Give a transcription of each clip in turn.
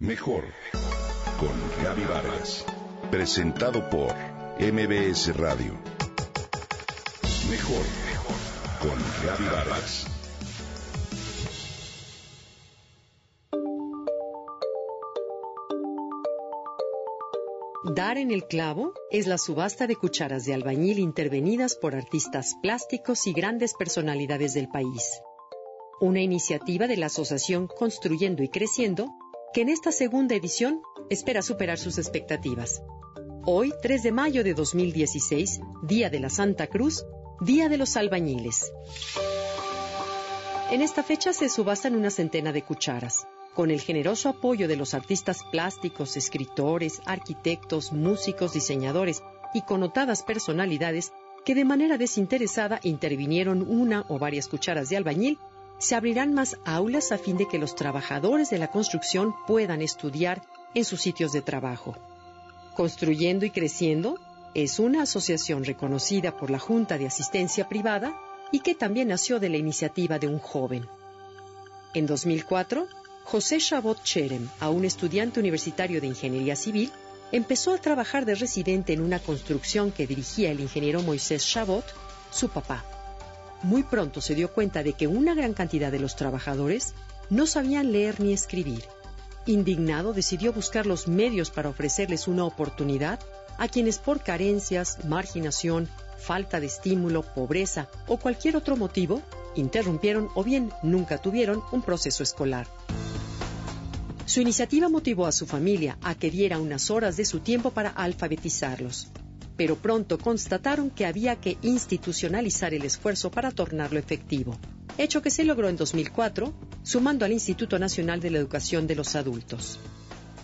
Mejor con Gaby Vargas. Presentado por MBS Radio. Mejor con Gaby Vargas. Dar en el clavo es la subasta de cucharas de albañil intervenidas por artistas plásticos y grandes personalidades del país. Una iniciativa de la Asociación Construyendo y Creciendo que en esta segunda edición espera superar sus expectativas. Hoy, 3 de mayo de 2016, Día de la Santa Cruz, Día de los Albañiles. En esta fecha se subastan una centena de cucharas. Con el generoso apoyo de los artistas plásticos, escritores, arquitectos, músicos, diseñadores y connotadas personalidades que de manera desinteresada intervinieron una o varias cucharas de albañil se abrirán más aulas a fin de que los trabajadores de la construcción puedan estudiar en sus sitios de trabajo. Construyendo y Creciendo es una asociación reconocida por la Junta de Asistencia Privada y que también nació de la iniciativa de un joven. En 2004, José Chabot Cherem, a un estudiante universitario de Ingeniería Civil, empezó a trabajar de residente en una construcción que dirigía el ingeniero Moisés Chabot, su papá muy pronto se dio cuenta de que una gran cantidad de los trabajadores no sabían leer ni escribir. Indignado, decidió buscar los medios para ofrecerles una oportunidad a quienes por carencias, marginación, falta de estímulo, pobreza o cualquier otro motivo interrumpieron o bien nunca tuvieron un proceso escolar. Su iniciativa motivó a su familia a que diera unas horas de su tiempo para alfabetizarlos pero pronto constataron que había que institucionalizar el esfuerzo para tornarlo efectivo, hecho que se logró en 2004, sumando al Instituto Nacional de la Educación de los Adultos.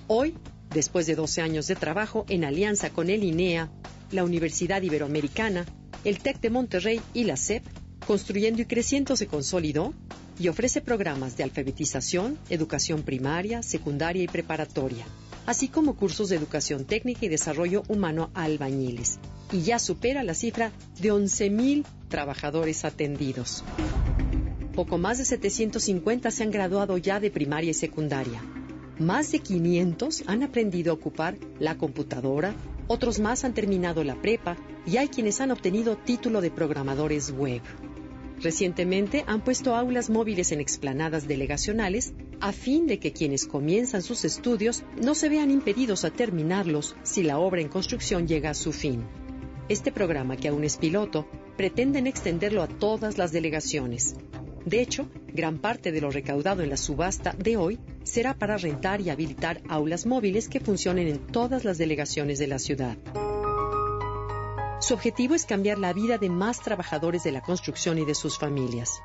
Hoy, después de 12 años de trabajo en alianza con el INEA, la Universidad Iberoamericana, el TEC de Monterrey y la SEP, Construyendo y Creciendo se consolidó y ofrece programas de alfabetización, educación primaria, secundaria y preparatoria así como cursos de educación técnica y desarrollo humano a albañiles, y ya supera la cifra de 11.000 trabajadores atendidos. Poco más de 750 se han graduado ya de primaria y secundaria. Más de 500 han aprendido a ocupar la computadora, otros más han terminado la prepa y hay quienes han obtenido título de programadores web. Recientemente han puesto aulas móviles en explanadas delegacionales a fin de que quienes comienzan sus estudios no se vean impedidos a terminarlos si la obra en construcción llega a su fin. Este programa, que aún es piloto, pretenden extenderlo a todas las delegaciones. De hecho, gran parte de lo recaudado en la subasta de hoy será para rentar y habilitar aulas móviles que funcionen en todas las delegaciones de la ciudad. Su objetivo es cambiar la vida de más trabajadores de la construcción y de sus familias.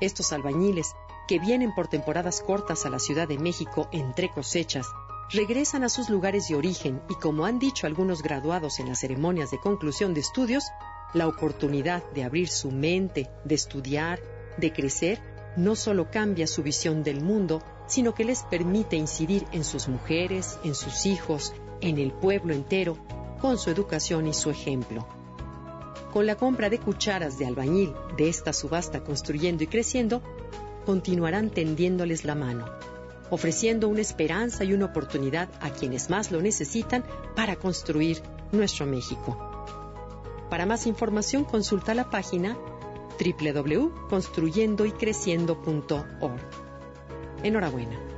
Estos albañiles, que vienen por temporadas cortas a la Ciudad de México entre cosechas, regresan a sus lugares de origen y, como han dicho algunos graduados en las ceremonias de conclusión de estudios, la oportunidad de abrir su mente, de estudiar, de crecer, no solo cambia su visión del mundo, sino que les permite incidir en sus mujeres, en sus hijos, en el pueblo entero con su educación y su ejemplo. Con la compra de cucharas de albañil de esta subasta construyendo y creciendo, continuarán tendiéndoles la mano, ofreciendo una esperanza y una oportunidad a quienes más lo necesitan para construir nuestro México. Para más información consulta la página www.construyendoycreciendo.org. Enhorabuena.